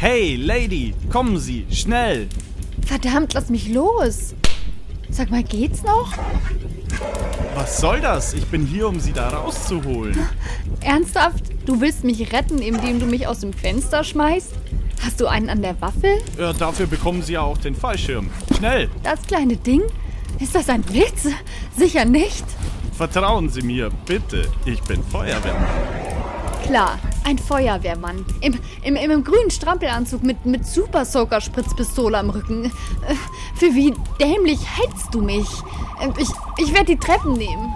Hey, Lady, kommen Sie, schnell! Verdammt, lass mich los! Sag mal, geht's noch? Was soll das? Ich bin hier, um Sie da rauszuholen. Ernsthaft? Du willst mich retten, indem du mich aus dem Fenster schmeißt? Hast du einen an der Waffel? Ja, dafür bekommen Sie ja auch den Fallschirm. Schnell! Das kleine Ding? Ist das ein Witz? Sicher nicht. Vertrauen Sie mir, bitte. Ich bin Feuerwehrmann. Klar, ein Feuerwehrmann. Im, im, im grünen Strampelanzug mit, mit Super Soaker Spritzpistole am Rücken. Äh, Für wie dämlich hältst du mich? Äh, Ich, ich werde die Treppen nehmen.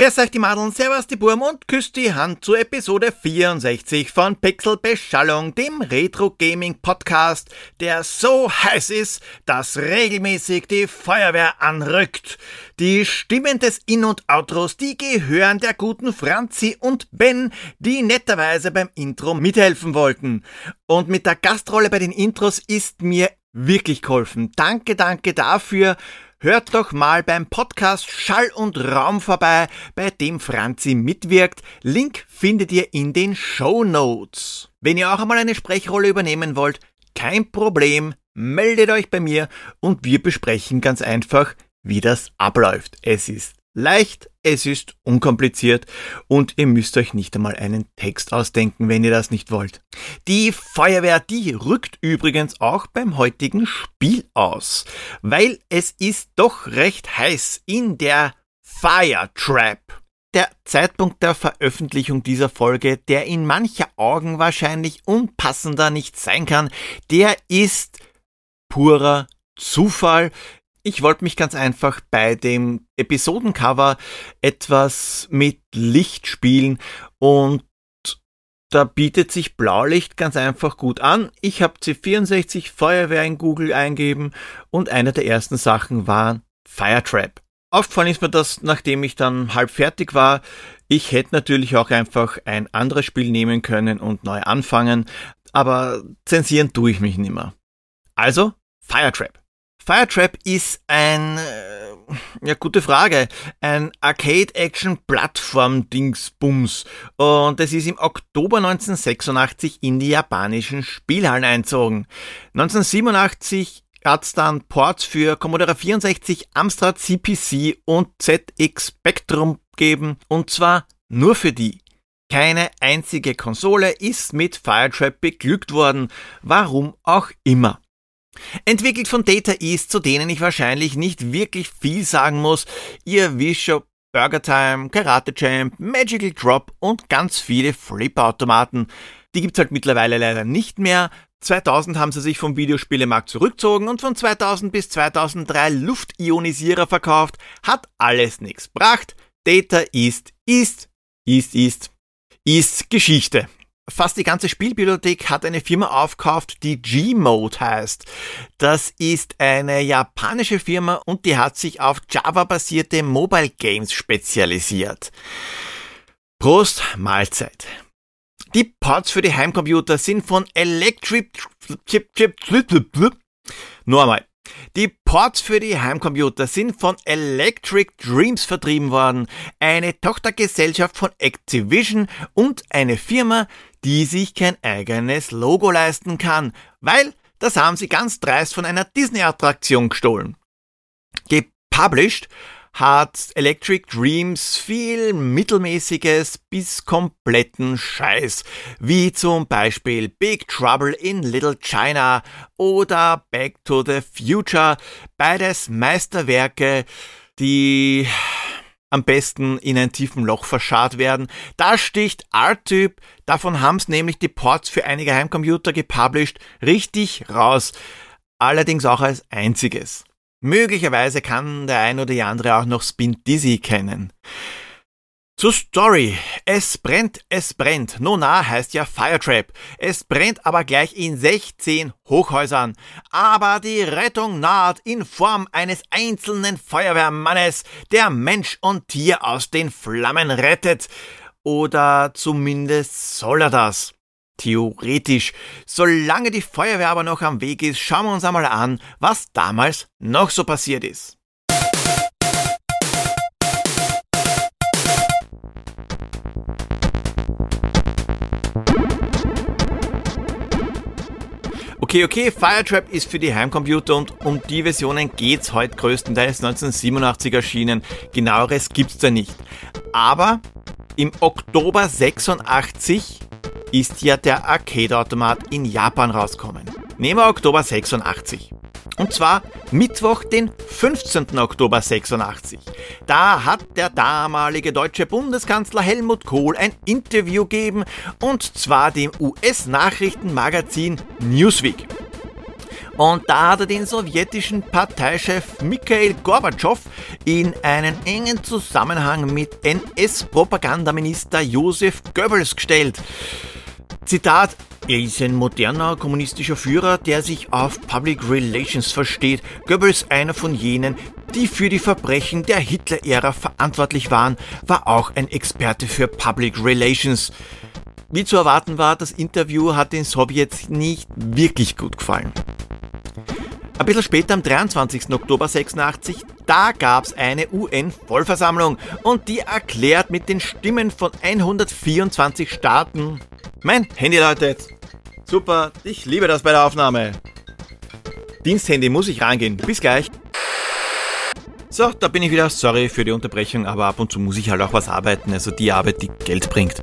Grüß euch die Madeln, servus die Burm und küsst die Hand zur Episode 64 von Pixel Beschallung, dem Retro Gaming Podcast, der so heiß ist, dass regelmäßig die Feuerwehr anrückt. Die Stimmen des In- und Outros, die gehören der guten Franzi und Ben, die netterweise beim Intro mithelfen wollten. Und mit der Gastrolle bei den Intros ist mir wirklich geholfen. Danke, danke dafür. Hört doch mal beim Podcast Schall und Raum vorbei, bei dem Franzi mitwirkt. Link findet ihr in den Show Notes. Wenn ihr auch einmal eine Sprechrolle übernehmen wollt, kein Problem, meldet euch bei mir und wir besprechen ganz einfach, wie das abläuft. Es ist leicht, es ist unkompliziert und ihr müsst euch nicht einmal einen Text ausdenken, wenn ihr das nicht wollt. Die Feuerwehr, die rückt übrigens auch beim heutigen Spiel aus, weil es ist doch recht heiß in der Fire Trap. Der Zeitpunkt der Veröffentlichung dieser Folge, der in mancher Augen wahrscheinlich unpassender nicht sein kann, der ist purer Zufall. Ich wollte mich ganz einfach bei dem Episodencover etwas mit Licht spielen und da bietet sich Blaulicht ganz einfach gut an. Ich habe C64 Feuerwehr in Google eingeben und eine der ersten Sachen war Firetrap. Aufgefallen ist mir das, nachdem ich dann halb fertig war. Ich hätte natürlich auch einfach ein anderes Spiel nehmen können und neu anfangen, aber zensieren tue ich mich nimmer. Also Firetrap. Firetrap ist ein, äh, ja, gute Frage, ein Arcade-Action-Plattform-Dingsbums. Und es ist im Oktober 1986 in die japanischen Spielhallen einzogen. 1987 hat's dann Ports für Commodore 64, Amstrad CPC und ZX Spectrum gegeben. Und zwar nur für die. Keine einzige Konsole ist mit Firetrap beglückt worden. Warum auch immer. Entwickelt von Data East, zu denen ich wahrscheinlich nicht wirklich viel sagen muss. Ihr wisst schon, Burger Time, Karate Champ, Magical Drop und ganz viele Flip-Automaten. Die gibt's halt mittlerweile leider nicht mehr. 2000 haben sie sich vom Videospielemarkt zurückgezogen und von 2000 bis 2003 Luftionisierer verkauft. Hat alles nichts gebracht. Data East ist, ist, ist, ist Geschichte. Fast die ganze Spielbibliothek hat eine Firma aufgekauft, die G-Mode heißt. Das ist eine japanische Firma und die hat sich auf Java-basierte Mobile Games spezialisiert. Prost, Mahlzeit. Die Ports für die Heimcomputer sind von Electric Chip Chip Nur einmal. Die Ports für die Heimcomputer sind von Electric Dreams vertrieben worden, eine Tochtergesellschaft von Activision und eine Firma, die sich kein eigenes Logo leisten kann, weil das haben sie ganz dreist von einer Disney-Attraktion gestohlen. Gepublished hat Electric Dreams viel mittelmäßiges bis kompletten Scheiß, wie zum Beispiel Big Trouble in Little China oder Back to the Future, beides Meisterwerke, die am besten in ein tiefen Loch verscharrt werden. Da sticht R-Typ, davon haben's nämlich die Ports für einige Heimcomputer gepublished, richtig raus. Allerdings auch als einziges. Möglicherweise kann der ein oder die andere auch noch Spin Dizzy kennen. Zur Story. Es brennt, es brennt. Nona heißt ja Firetrap. Es brennt aber gleich in 16 Hochhäusern. Aber die Rettung naht in Form eines einzelnen Feuerwehrmannes, der Mensch und Tier aus den Flammen rettet. Oder zumindest soll er das. Theoretisch. Solange die Feuerwehr aber noch am Weg ist, schauen wir uns einmal an, was damals noch so passiert ist. Okay, okay, Firetrap ist für die Heimcomputer und um die Versionen geht's heute größtenteils 1987 erschienen. Genaueres gibt's da nicht. Aber im Oktober 86 ist ja der Arcade-Automat in Japan rausgekommen. Nehmen wir Oktober 86. Und zwar Mittwoch, den 15. Oktober 86. Da hat der damalige deutsche Bundeskanzler Helmut Kohl ein Interview gegeben und zwar dem US-Nachrichtenmagazin Newsweek. Und da hat er den sowjetischen Parteichef Mikhail Gorbatschow in einen engen Zusammenhang mit NS-Propagandaminister Josef Goebbels gestellt. Zitat, er ist ein moderner kommunistischer Führer, der sich auf Public Relations versteht. Goebbels, einer von jenen, die für die Verbrechen der Hitler-Ära verantwortlich waren, war auch ein Experte für Public Relations. Wie zu erwarten war, das Interview hat den Sowjets nicht wirklich gut gefallen. Ein bisschen später, am 23. Oktober 86, da gab's eine UN-Vollversammlung und die erklärt mit den Stimmen von 124 Staaten, mein Handy läutet. Super, ich liebe das bei der Aufnahme. Diensthandy muss ich rangehen. Bis gleich. So, da bin ich wieder. Sorry für die Unterbrechung, aber ab und zu muss ich halt auch was arbeiten. Also die Arbeit, die Geld bringt.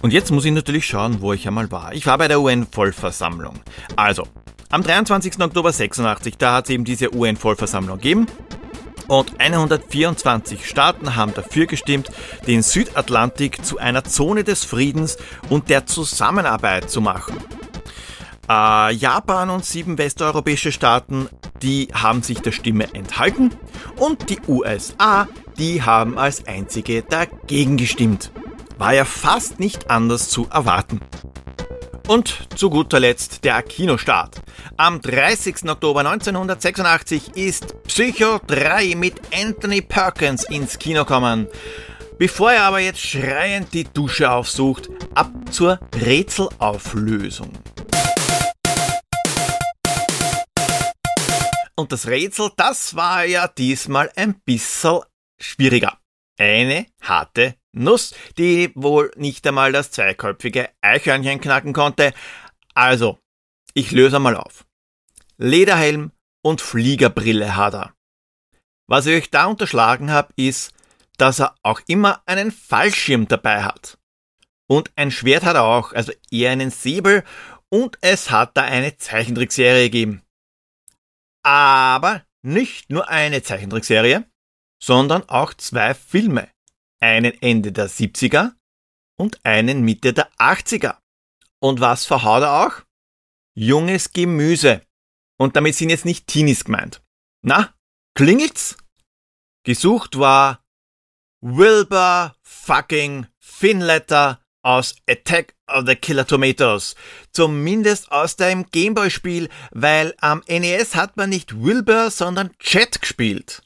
Und jetzt muss ich natürlich schauen, wo ich einmal war. Ich war bei der UN-Vollversammlung. Also, am 23. Oktober 86, da hat es eben diese UN-Vollversammlung gegeben und 124 Staaten haben dafür gestimmt, den Südatlantik zu einer Zone des Friedens und der Zusammenarbeit zu machen. Äh, Japan und sieben westeuropäische Staaten, die haben sich der Stimme enthalten und die USA, die haben als einzige dagegen gestimmt. War ja fast nicht anders zu erwarten. Und zu guter Letzt der Kinostart. Am 30. Oktober 1986 ist Psycho 3 mit Anthony Perkins ins Kino kommen. Bevor er aber jetzt schreiend die Dusche aufsucht, ab zur Rätselauflösung. Und das Rätsel, das war ja diesmal ein bisschen schwieriger. Eine harte Nuss, die wohl nicht einmal das zweiköpfige Eichhörnchen knacken konnte. Also, ich löse mal auf. Lederhelm und Fliegerbrille hat er. Was ich euch da unterschlagen habe, ist, dass er auch immer einen Fallschirm dabei hat. Und ein Schwert hat er auch, also eher einen Säbel, und es hat da eine Zeichentrickserie gegeben. Aber nicht nur eine Zeichentrickserie, sondern auch zwei Filme einen Ende der 70er und einen Mitte der 80er. Und was verhaut er auch? Junges Gemüse. Und damit sind jetzt nicht Teenies gemeint. Na, klingelt's? Gesucht war Wilbur fucking Finletter aus Attack of the Killer Tomatoes. Zumindest aus dem Gameboy-Spiel, weil am NES hat man nicht Wilbur, sondern Chat gespielt.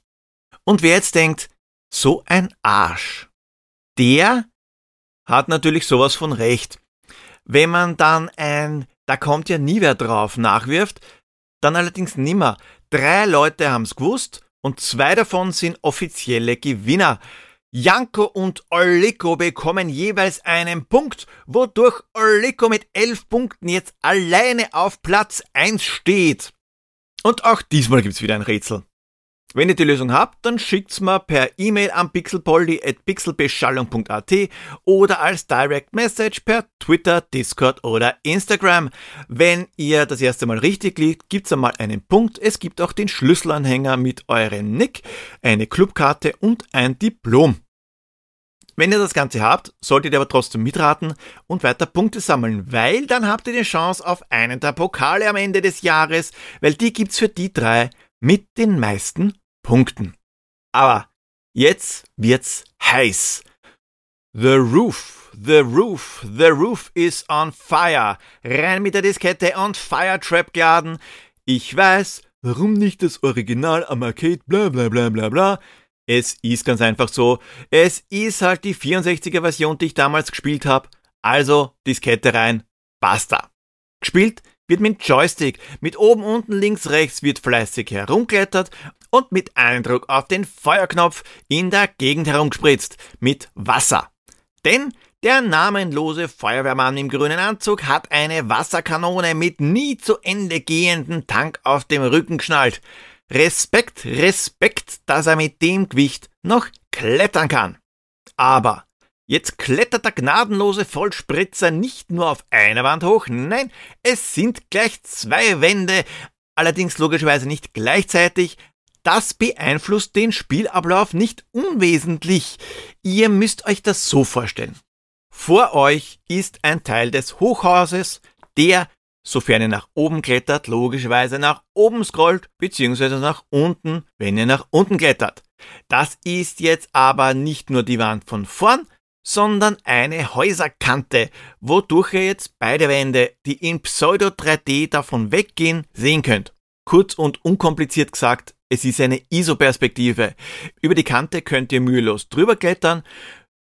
Und wer jetzt denkt, so ein Arsch. Der hat natürlich sowas von recht. Wenn man dann ein, da kommt ja nie wer drauf, nachwirft, dann allerdings nimmer. Drei Leute haben's gewusst und zwei davon sind offizielle Gewinner. Janko und Oliko bekommen jeweils einen Punkt, wodurch Oliko mit elf Punkten jetzt alleine auf Platz eins steht. Und auch diesmal gibt's wieder ein Rätsel. Wenn ihr die Lösung habt, dann schickt's mir per E-Mail an pixelpoldi.pixelbeschallung.at oder als Direct Message per Twitter, Discord oder Instagram. Wenn ihr das erste Mal richtig liegt, gibt's einmal einen Punkt. Es gibt auch den Schlüsselanhänger mit eurem Nick, eine Clubkarte und ein Diplom. Wenn ihr das Ganze habt, solltet ihr aber trotzdem mitraten und weiter Punkte sammeln, weil dann habt ihr die Chance auf einen der Pokale am Ende des Jahres, weil die gibt's für die drei mit den meisten Punkten. Aber jetzt wird's heiß. The roof, the roof, the roof is on fire. Rein mit der Diskette und Firetrap geladen. Ich weiß, warum nicht das Original am Arcade, bla bla bla bla bla. Es ist ganz einfach so. Es ist halt die 64er Version, die ich damals gespielt habe. Also Diskette rein. Basta. Gespielt wird mit Joystick. Mit oben, unten, links, rechts wird fleißig herumklettert und mit Eindruck auf den Feuerknopf in der Gegend herumgespritzt. Mit Wasser. Denn der namenlose Feuerwehrmann im grünen Anzug hat eine Wasserkanone mit nie zu Ende gehenden Tank auf dem Rücken geschnallt. Respekt, Respekt, dass er mit dem Gewicht noch klettern kann. Aber jetzt klettert der gnadenlose Vollspritzer nicht nur auf einer Wand hoch, nein, es sind gleich zwei Wände, allerdings logischerweise nicht gleichzeitig. Das beeinflusst den Spielablauf nicht unwesentlich. Ihr müsst euch das so vorstellen. Vor euch ist ein Teil des Hochhauses, der sofern ihr nach oben klettert, logischerweise nach oben scrollt, beziehungsweise nach unten, wenn ihr nach unten klettert. Das ist jetzt aber nicht nur die Wand von vorn, sondern eine Häuserkante, wodurch ihr jetzt beide Wände, die in Pseudo 3D davon weggehen, sehen könnt. Kurz und unkompliziert gesagt, es ist eine ISO-Perspektive. Über die Kante könnt ihr mühelos drüber klettern,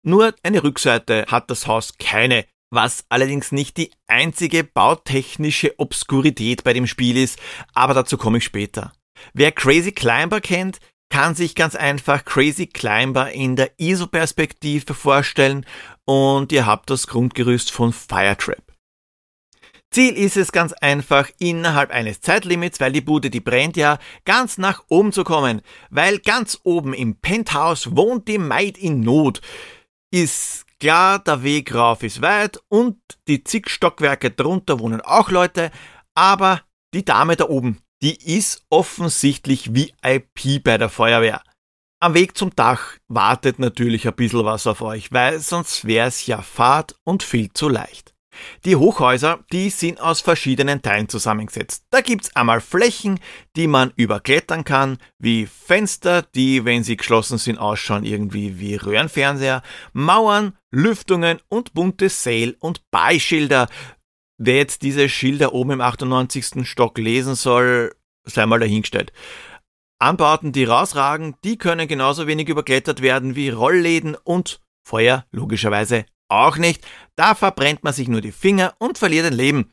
nur eine Rückseite hat das Haus keine was allerdings nicht die einzige bautechnische Obskurität bei dem Spiel ist, aber dazu komme ich später. Wer Crazy Climber kennt, kann sich ganz einfach Crazy Climber in der ISO-Perspektive vorstellen und ihr habt das Grundgerüst von Firetrap. Ziel ist es ganz einfach, innerhalb eines Zeitlimits, weil die Bude, die brennt ja, ganz nach oben zu kommen, weil ganz oben im Penthouse wohnt die Maid in Not. Ist Klar, der Weg rauf ist weit und die zig Stockwerke drunter wohnen auch Leute, aber die Dame da oben, die ist offensichtlich VIP bei der Feuerwehr. Am Weg zum Dach wartet natürlich ein bisschen was auf euch, weil sonst wär's ja Fahrt und viel zu leicht. Die Hochhäuser, die sind aus verschiedenen Teilen zusammengesetzt. Da gibt's einmal Flächen, die man überklettern kann, wie Fenster, die, wenn sie geschlossen sind, ausschauen irgendwie wie Röhrenfernseher, Mauern, Lüftungen und bunte Sail- und Beischilder. Wer jetzt diese Schilder oben im 98. Stock lesen soll, sei mal dahingestellt. Anbauten, die rausragen, die können genauso wenig überklettert werden wie Rollläden und Feuer logischerweise auch nicht. Da verbrennt man sich nur die Finger und verliert ein Leben.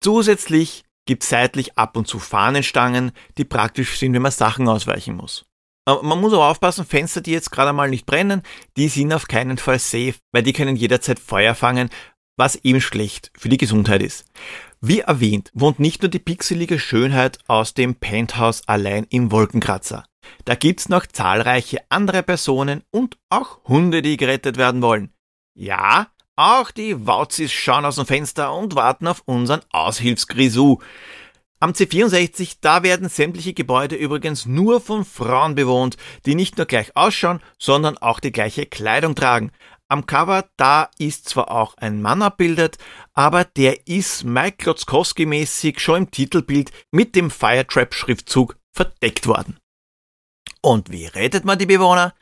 Zusätzlich gibt seitlich ab und zu Fahnenstangen, die praktisch sind, wenn man Sachen ausweichen muss. Man muss aber aufpassen, Fenster, die jetzt gerade mal nicht brennen, die sind auf keinen Fall safe, weil die können jederzeit Feuer fangen, was eben schlecht für die Gesundheit ist. Wie erwähnt, wohnt nicht nur die pixelige Schönheit aus dem Penthouse allein im Wolkenkratzer. Da gibt's noch zahlreiche andere Personen und auch Hunde, die gerettet werden wollen. Ja, auch die Wauzis schauen aus dem Fenster und warten auf unseren Aushilfsgrisou. Am C64, da werden sämtliche Gebäude übrigens nur von Frauen bewohnt, die nicht nur gleich ausschauen, sondern auch die gleiche Kleidung tragen. Am Cover, da ist zwar auch ein Mann abbildet, aber der ist Mike Klotzkowski-mäßig schon im Titelbild mit dem Firetrap-Schriftzug verdeckt worden. Und wie rettet man die Bewohner?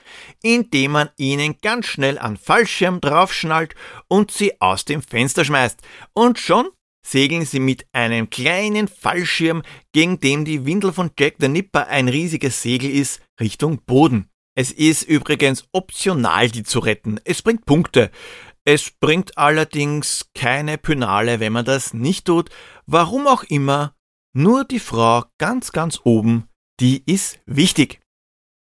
Indem man ihnen ganz schnell einen Fallschirm draufschnallt und sie aus dem Fenster schmeißt. Und schon segeln sie mit einem kleinen Fallschirm, gegen dem die Windel von Jack the Nipper ein riesiges Segel ist, Richtung Boden. Es ist übrigens optional, die zu retten. Es bringt Punkte. Es bringt allerdings keine Pynale, wenn man das nicht tut. Warum auch immer. Nur die Frau ganz, ganz oben, die ist wichtig.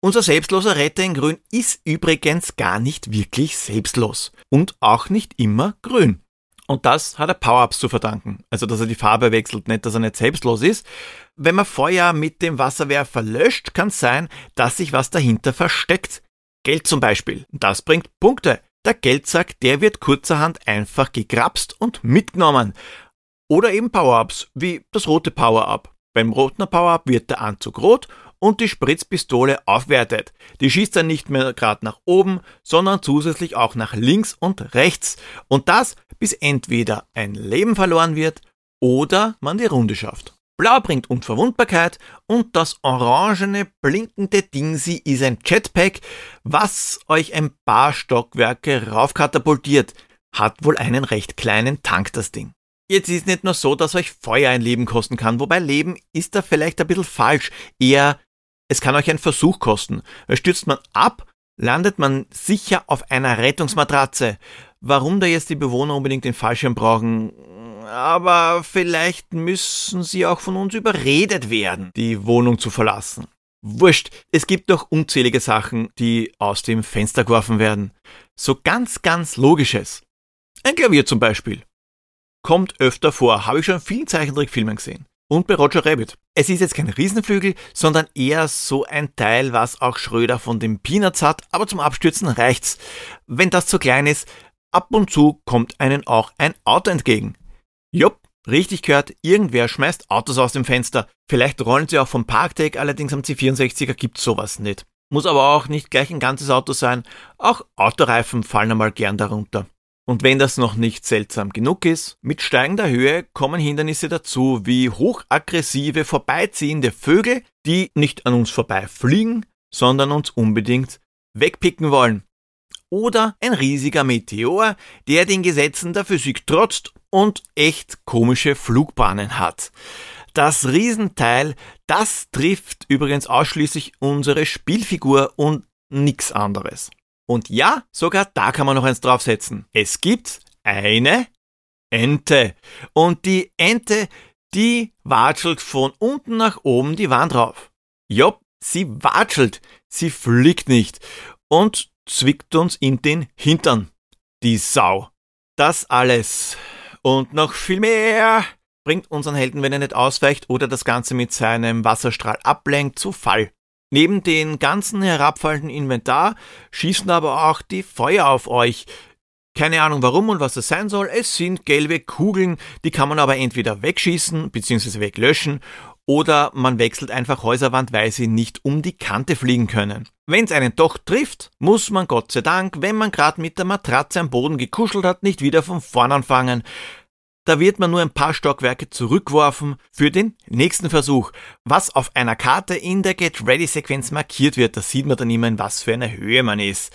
Unser selbstloser Retter in Grün ist übrigens gar nicht wirklich selbstlos und auch nicht immer grün. Und das hat er Power-Ups zu verdanken. Also, dass er die Farbe wechselt, nicht, dass er nicht selbstlos ist. Wenn man Feuer mit dem Wasserwerfer löscht, kann es sein, dass sich was dahinter versteckt. Geld zum Beispiel. Das bringt Punkte. Der Geldsack, der wird kurzerhand einfach gegrapst und mitgenommen. Oder eben Power-Ups, wie das rote Power-Up. Beim roten Power-Up wird der Anzug rot und die Spritzpistole aufwertet. Die schießt dann nicht mehr gerade nach oben, sondern zusätzlich auch nach links und rechts. Und das, bis entweder ein Leben verloren wird oder man die Runde schafft. Blau bringt Unverwundbarkeit und das orangene blinkende Ding ist ein Jetpack, was euch ein paar Stockwerke raufkatapultiert. Hat wohl einen recht kleinen Tank das Ding. Jetzt ist nicht nur so, dass euch Feuer ein Leben kosten kann, wobei Leben ist da vielleicht ein bisschen falsch, eher Es kann euch einen Versuch kosten. Stürzt man ab, landet man sicher auf einer Rettungsmatratze. Warum da jetzt die Bewohner unbedingt den Fallschirm brauchen, aber vielleicht müssen sie auch von uns überredet werden, die Wohnung zu verlassen. Wurscht, es gibt doch unzählige Sachen, die aus dem Fenster geworfen werden. So ganz, ganz logisches. Ein Klavier zum Beispiel. Kommt öfter vor, habe ich schon in vielen Zeichentrickfilmen gesehen. Und bei Roger Rabbit. Es ist jetzt kein Riesenflügel, sondern eher so ein Teil, was auch Schröder von den Peanuts hat, aber zum Abstürzen reicht's. Wenn das zu klein ist, ab und zu kommt einen auch ein Auto entgegen. Jupp, richtig gehört, irgendwer schmeißt Autos aus dem Fenster. Vielleicht rollen sie auch vom Parkdeck, allerdings am C64er gibt's sowas nicht. Muss aber auch nicht gleich ein ganzes Auto sein, auch Autoreifen fallen einmal gern darunter. Und wenn das noch nicht seltsam genug ist, mit steigender Höhe kommen Hindernisse dazu, wie hochaggressive, vorbeiziehende Vögel, die nicht an uns vorbeifliegen, sondern uns unbedingt wegpicken wollen. Oder ein riesiger Meteor, der den Gesetzen der Physik trotzt und echt komische Flugbahnen hat. Das Riesenteil, das trifft übrigens ausschließlich unsere Spielfigur und nix anderes. Und ja, sogar da kann man noch eins draufsetzen. Es gibt eine Ente. Und die Ente, die watschelt von unten nach oben die Wand rauf. Jopp, sie watschelt, sie fliegt nicht und zwickt uns in den Hintern. Die Sau. Das alles und noch viel mehr bringt unseren Helden, wenn er nicht ausweicht oder das Ganze mit seinem Wasserstrahl ablenkt, zu Fall. Neben den ganzen herabfallenden Inventar schießen aber auch die Feuer auf euch. Keine Ahnung warum und was das sein soll. Es sind gelbe Kugeln, die kann man aber entweder wegschießen bzw. weglöschen oder man wechselt einfach Häuserwand, weil sie nicht um die Kante fliegen können. Wenn es einen doch trifft, muss man Gott sei Dank, wenn man gerade mit der Matratze am Boden gekuschelt hat, nicht wieder von vorn anfangen. Da wird man nur ein paar Stockwerke zurückworfen für den nächsten Versuch. Was auf einer Karte in der Get Ready Sequenz markiert wird, da sieht man dann immer, in was für einer Höhe man ist.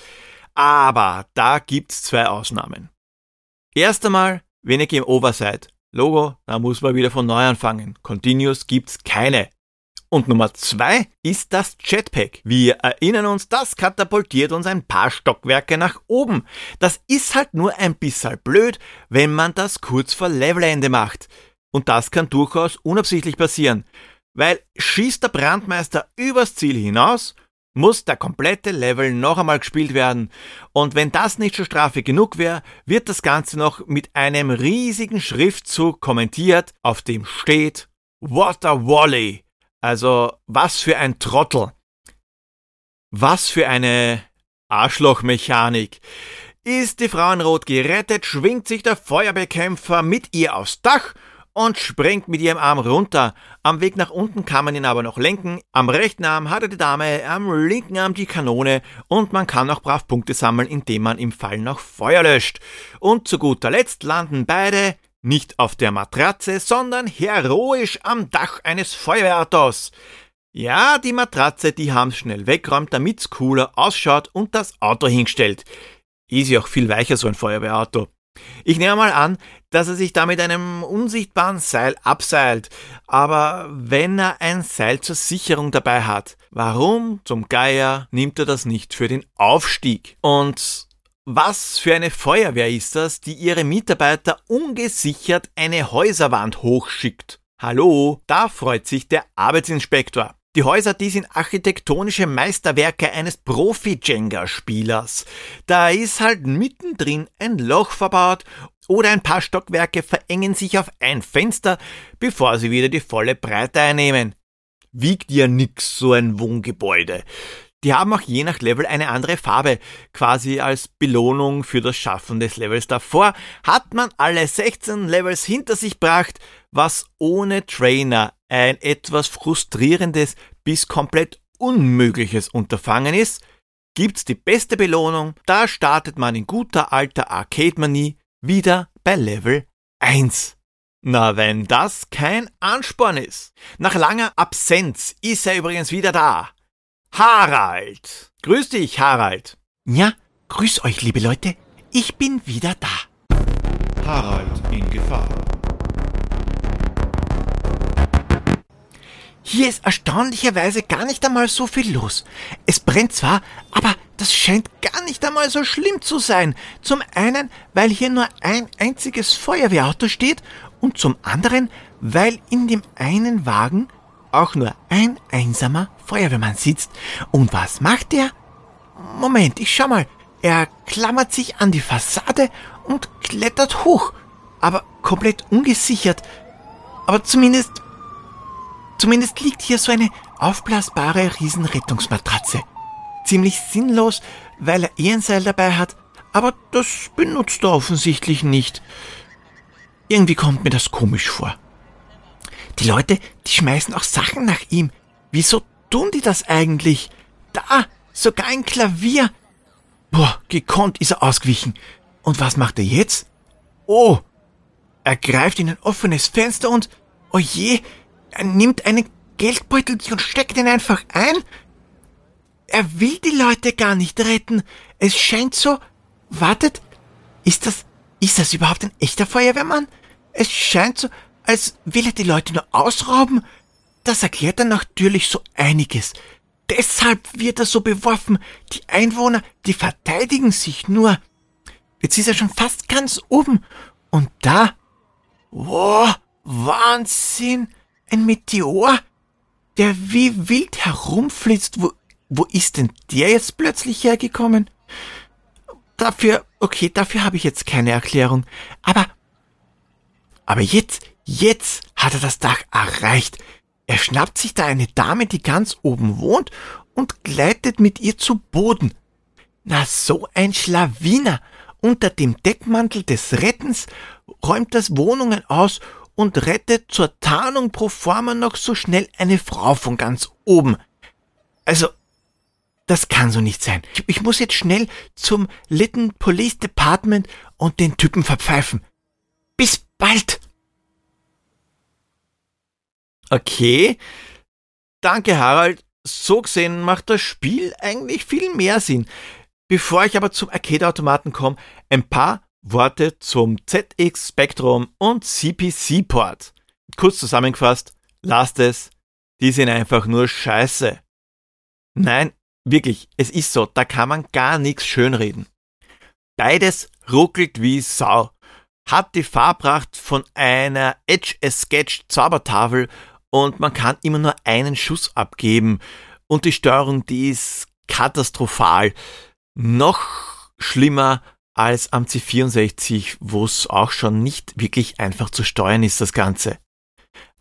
Aber da gibt's zwei Ausnahmen. Erst einmal, wenn ihr Game Over seid. Logo, da muss man wieder von neu anfangen. Continuous gibt's keine. Und Nummer zwei ist das Jetpack. Wir erinnern uns, das katapultiert uns ein paar Stockwerke nach oben. Das ist halt nur ein bisschen blöd, wenn man das kurz vor Levelende macht. Und das kann durchaus unabsichtlich passieren. Weil schießt der Brandmeister übers Ziel hinaus, muss der komplette Level noch einmal gespielt werden. Und wenn das nicht schon Strafe genug wäre, wird das Ganze noch mit einem riesigen Schriftzug kommentiert, auf dem steht What a Wally! Also, was für ein Trottel. Was für eine Arschlochmechanik. Ist die Frau in Rot gerettet, schwingt sich der Feuerbekämpfer mit ihr aufs Dach und springt mit ihrem Arm runter. Am Weg nach unten kann man ihn aber noch lenken. Am rechten Arm hat er die Dame, am linken Arm die Kanone und man kann auch brav Punkte sammeln, indem man im Fall noch Feuer löscht. Und zu guter Letzt landen beide nicht auf der Matratze, sondern heroisch am Dach eines Feuerwehrautos. Ja, die Matratze, die haben's schnell wegräumt, damit's cooler ausschaut und das Auto hingestellt. Ist ja auch viel weicher, so ein Feuerwehrauto. Ich nehme mal an, dass er sich da mit einem unsichtbaren Seil abseilt. Aber wenn er ein Seil zur Sicherung dabei hat, warum zum Geier nimmt er das nicht für den Aufstieg? Und was für eine Feuerwehr ist das, die ihre Mitarbeiter ungesichert eine Häuserwand hochschickt? Hallo, da freut sich der Arbeitsinspektor. Die Häuser, die sind architektonische Meisterwerke eines Profi-Jenga-Spielers. Da ist halt mittendrin ein Loch verbaut oder ein paar Stockwerke verengen sich auf ein Fenster, bevor sie wieder die volle Breite einnehmen. Wiegt ja nix so ein Wohngebäude. Die haben auch je nach Level eine andere Farbe. Quasi als Belohnung für das Schaffen des Levels davor hat man alle 16 Levels hinter sich gebracht, was ohne Trainer ein etwas frustrierendes bis komplett unmögliches Unterfangen ist, gibt's die beste Belohnung, da startet man in guter alter Arcade-Manie wieder bei Level 1. Na, wenn das kein Ansporn ist. Nach langer Absenz ist er übrigens wieder da. Harald. Grüß dich, Harald. Ja, grüß euch, liebe Leute. Ich bin wieder da. Harald in Gefahr. Hier ist erstaunlicherweise gar nicht einmal so viel los. Es brennt zwar, aber das scheint gar nicht einmal so schlimm zu sein. Zum einen, weil hier nur ein einziges Feuerwehrauto steht und zum anderen, weil in dem einen Wagen auch nur ein einsamer Feuerwehrmann sitzt. Und was macht er? Moment, ich schau mal. Er klammert sich an die Fassade und klettert hoch, aber komplett ungesichert. Aber zumindest Zumindest liegt hier so eine aufblasbare Riesenrettungsmatratze. Ziemlich sinnlos, weil er eh ein Seil dabei hat, aber das benutzt er offensichtlich nicht. Irgendwie kommt mir das komisch vor. Die Leute, die schmeißen auch Sachen nach ihm. Wieso tun die das eigentlich? Da, sogar ein Klavier. Boah, gekonnt ist er ausgewichen. Und was macht er jetzt? Oh, er greift in ein offenes Fenster und, oh je, er nimmt einen Geldbeutel und steckt ihn einfach ein. Er will die Leute gar nicht retten. Es scheint so. Wartet, ist das, ist das überhaupt ein echter Feuerwehrmann? Es scheint so, als will er die Leute nur ausrauben. Das erklärt dann natürlich so einiges. Deshalb wird er so beworfen. Die Einwohner, die verteidigen sich nur. Jetzt ist er schon fast ganz oben. Und da. Wow, Wahnsinn! Ein Meteor, der wie wild herumflitzt. Wo, wo ist denn der jetzt plötzlich hergekommen? Dafür, okay, dafür habe ich jetzt keine Erklärung. Aber, aber jetzt, jetzt hat er das Dach erreicht. Er schnappt sich da eine Dame, die ganz oben wohnt, und gleitet mit ihr zu Boden. Na, so ein Schlawiner. Unter dem Deckmantel des Rettens räumt das Wohnungen aus und rettet zur Tarnung pro forma noch so schnell eine Frau von ganz oben. Also, das kann so nicht sein. Ich, ich muss jetzt schnell zum Lytton Police Department und den Typen verpfeifen. Bis bald! Okay. Danke, Harald. So gesehen macht das Spiel eigentlich viel mehr Sinn. Bevor ich aber zum Arcade-Automaten komme, ein paar Worte zum ZX Spectrum und CPC Port. Kurz zusammengefasst, lasst es, die sind einfach nur scheiße. Nein, wirklich, es ist so, da kann man gar nichts schönreden. Beides ruckelt wie Sau, hat die Farbpracht von einer Edge-a-Sketch Zaubertafel und man kann immer nur einen Schuss abgeben und die Steuerung, die ist katastrophal. Noch schlimmer als am C64, wo es auch schon nicht wirklich einfach zu steuern ist, das Ganze.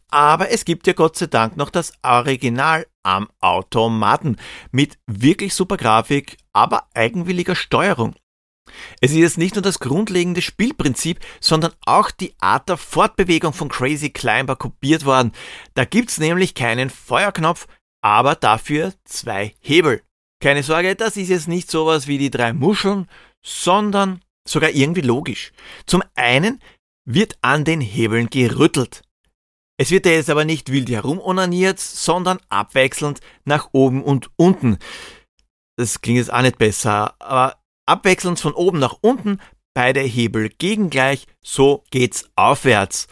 Aber es gibt ja Gott sei Dank noch das Original am Automaten mit wirklich super Grafik, aber eigenwilliger Steuerung. Es ist jetzt nicht nur das grundlegende Spielprinzip, sondern auch die Art der Fortbewegung von Crazy Climber kopiert worden. Da gibt's nämlich keinen Feuerknopf, aber dafür zwei Hebel. Keine Sorge, das ist jetzt nicht sowas wie die drei Muscheln, sondern sogar irgendwie logisch. Zum einen wird an den Hebeln gerüttelt. Es wird ja jetzt aber nicht wild herumonaniert, sondern abwechselnd nach oben und unten. Das klingt jetzt auch nicht besser, aber abwechselnd von oben nach unten, beide Hebel gegengleich, so geht's aufwärts.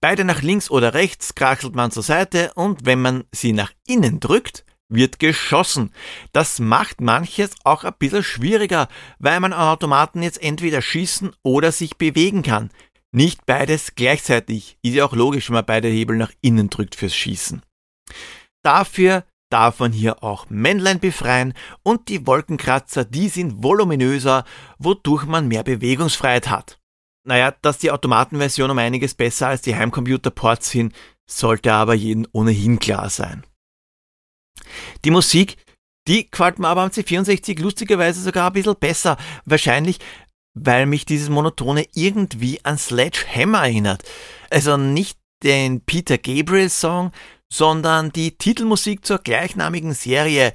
Beide nach links oder rechts krachelt man zur Seite und wenn man sie nach innen drückt, wird geschossen. Das macht manches auch ein bisschen schwieriger, weil man an Automaten jetzt entweder schießen oder sich bewegen kann. Nicht beides gleichzeitig. Ist ja auch logisch, wenn man beide Hebel nach innen drückt fürs Schießen. Dafür darf man hier auch Männlein befreien und die Wolkenkratzer, die sind voluminöser, wodurch man mehr Bewegungsfreiheit hat. Naja, dass die Automatenversion um einiges besser als die Heimcomputer-Ports sind, sollte aber jedem ohnehin klar sein. Die Musik, die gefällt mir aber am C64 lustigerweise sogar ein bisschen besser. Wahrscheinlich, weil mich dieses Monotone irgendwie an Sledgehammer erinnert. Also nicht den Peter Gabriel Song, sondern die Titelmusik zur gleichnamigen Serie.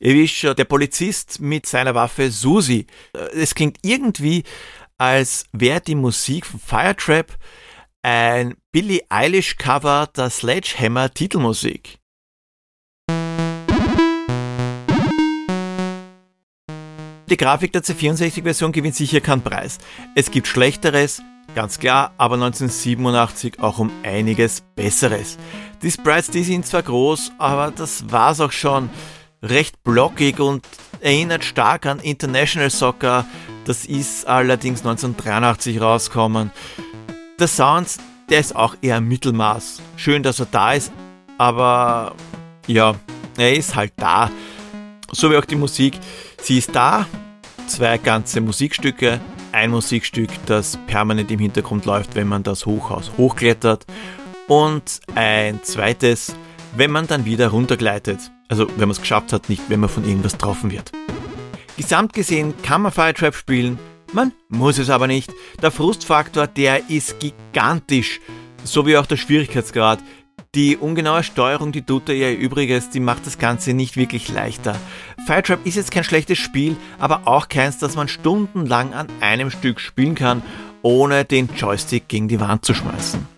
Ihr wisst schon, der Polizist mit seiner Waffe Susi. Es klingt irgendwie, als wäre die Musik von Firetrap ein Billie Eilish Cover der Sledgehammer Titelmusik. Die Grafik der C64-Version gewinnt sicher keinen Preis. Es gibt Schlechteres, ganz klar, aber 1987 auch um einiges Besseres. Die Sprites, die sind zwar groß, aber das war's auch schon. Recht blockig und erinnert stark an International Soccer. Das ist allerdings 1983 rausgekommen. Der Sound, der ist auch eher Mittelmaß. Schön, dass er da ist, aber ja, er ist halt da. So wie auch die Musik. Sie ist da. Zwei ganze Musikstücke. Ein Musikstück, das permanent im Hintergrund läuft, wenn man das Hochhaus hochklettert. Und ein zweites, wenn man dann wieder runtergleitet. Also wenn man es geschafft hat, nicht wenn man von irgendwas getroffen wird. Gesamt gesehen kann man Firetrap spielen, man muss es aber nicht. Der Frustfaktor, der ist gigantisch, so wie auch der Schwierigkeitsgrad. Die ungenaue Steuerung, die tut er ihr Übriges, die macht das Ganze nicht wirklich leichter. Firetrap ist jetzt kein schlechtes Spiel, aber auch keins, das man stundenlang an einem Stück spielen kann, ohne den Joystick gegen die Wand zu schmeißen.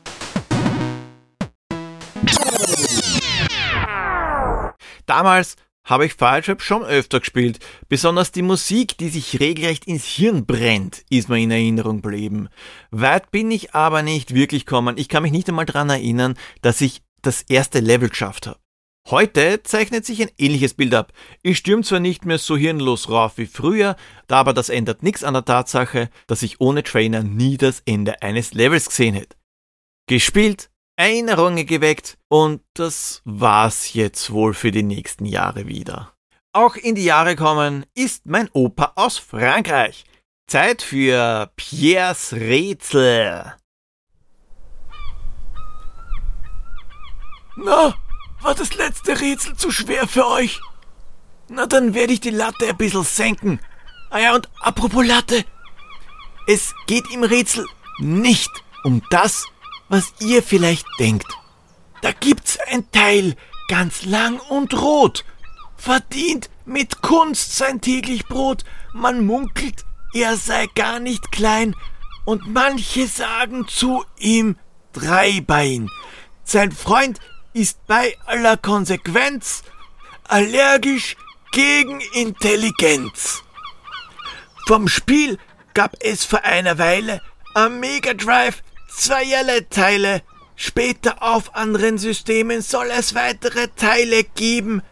Damals habe ich Firetrap schon öfter gespielt. Besonders die Musik, die sich regelrecht ins Hirn brennt, ist mir in Erinnerung geblieben. Weit bin ich aber nicht wirklich gekommen. Ich kann mich nicht einmal daran erinnern, dass ich das erste Level geschafft habe. Heute zeichnet sich ein ähnliches Bild ab. Ich stürme zwar nicht mehr so hirnlos rauf wie früher, da aber das ändert nichts an der Tatsache, dass ich ohne Trainer nie das Ende eines Levels gesehen hätte. Gespielt Erinnerungen geweckt und das war's jetzt wohl für die nächsten Jahre wieder. Auch in die Jahre kommen ist mein Opa aus Frankreich. Zeit für Pierres Rätsel. Na, war das letzte Rätsel zu schwer für euch? Na, dann werde ich die Latte ein bisschen senken. Ah ja, und apropos Latte. Es geht im Rätsel nicht um das, was ihr vielleicht denkt. Da gibt's ein Teil, ganz lang und rot, verdient mit Kunst sein täglich Brot. Man munkelt, er sei gar nicht klein, und manche sagen zu ihm Dreibein. Sein Freund ist bei aller Konsequenz allergisch gegen Intelligenz. Vom Spiel gab es vor einer Weile am Mega Drive zweierlei Teile. Später auf anderen Systemen soll es weitere Teile geben.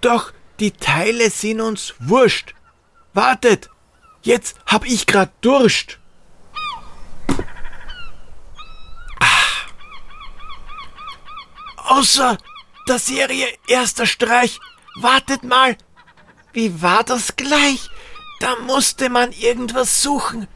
Doch die Teile sind uns wurscht. Wartet, jetzt hab ich grad Durst. Ah. Außer der Serie Erster Streich. Wartet mal. Wie war das gleich? Da musste man irgendwas suchen.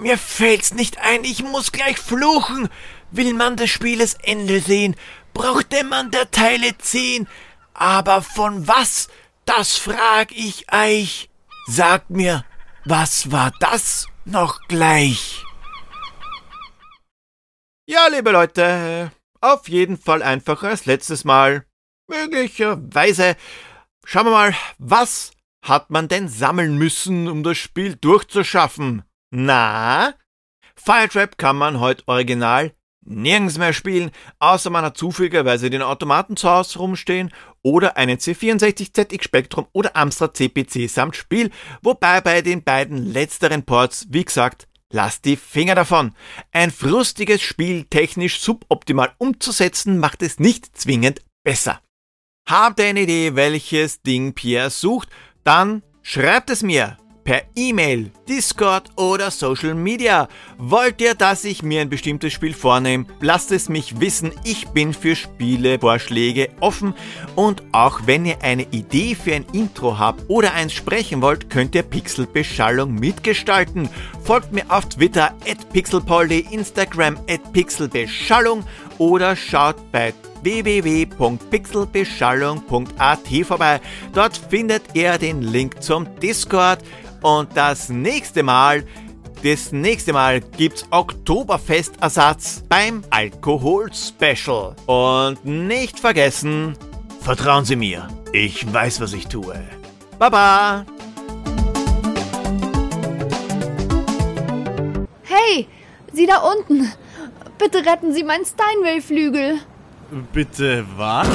Mir fällt's nicht ein, ich muss gleich fluchen. Will man des Spieles Ende sehen, brauchte man der Teile zehn. Aber von was, das frag ich euch. Sagt mir, was war das noch gleich? Ja, liebe Leute, auf jeden Fall einfacher als letztes Mal. Möglicherweise. Schauen wir mal, was hat man denn sammeln müssen, um das Spiel durchzuschaffen? Na? Firetrap kann man heute original nirgends mehr spielen, außer man hat zufälligerweise den Automaten zu Hause rumstehen oder einen C64 ZX Spectrum oder Amstrad CPC samt Spiel, wobei bei den beiden letzteren Ports, wie gesagt, lasst die Finger davon. Ein frustiges Spiel technisch suboptimal umzusetzen macht es nicht zwingend besser. Habt ihr eine Idee, welches Ding Pierre sucht? Dann schreibt es mir per E-Mail, Discord oder Social Media. Wollt ihr, dass ich mir ein bestimmtes Spiel vornehme? Lasst es mich wissen. Ich bin für Spielevorschläge offen. Und auch wenn ihr eine Idee für ein Intro habt oder eins sprechen wollt, könnt ihr Pixelbeschallung mitgestalten. Folgt mir auf Twitter at pixelpoldi, Instagram at pixelbeschallung oder schaut bei www.pixelbeschallung.at vorbei. Dort findet ihr den Link zum Discord. Und das nächste Mal, das nächste Mal gibt's Oktoberfestersatz beim Alkohol Special. Und nicht vergessen, vertrauen Sie mir, ich weiß, was ich tue. Baba! Hey, Sie da unten. Bitte retten Sie meinen Steinway-Flügel. Bitte was?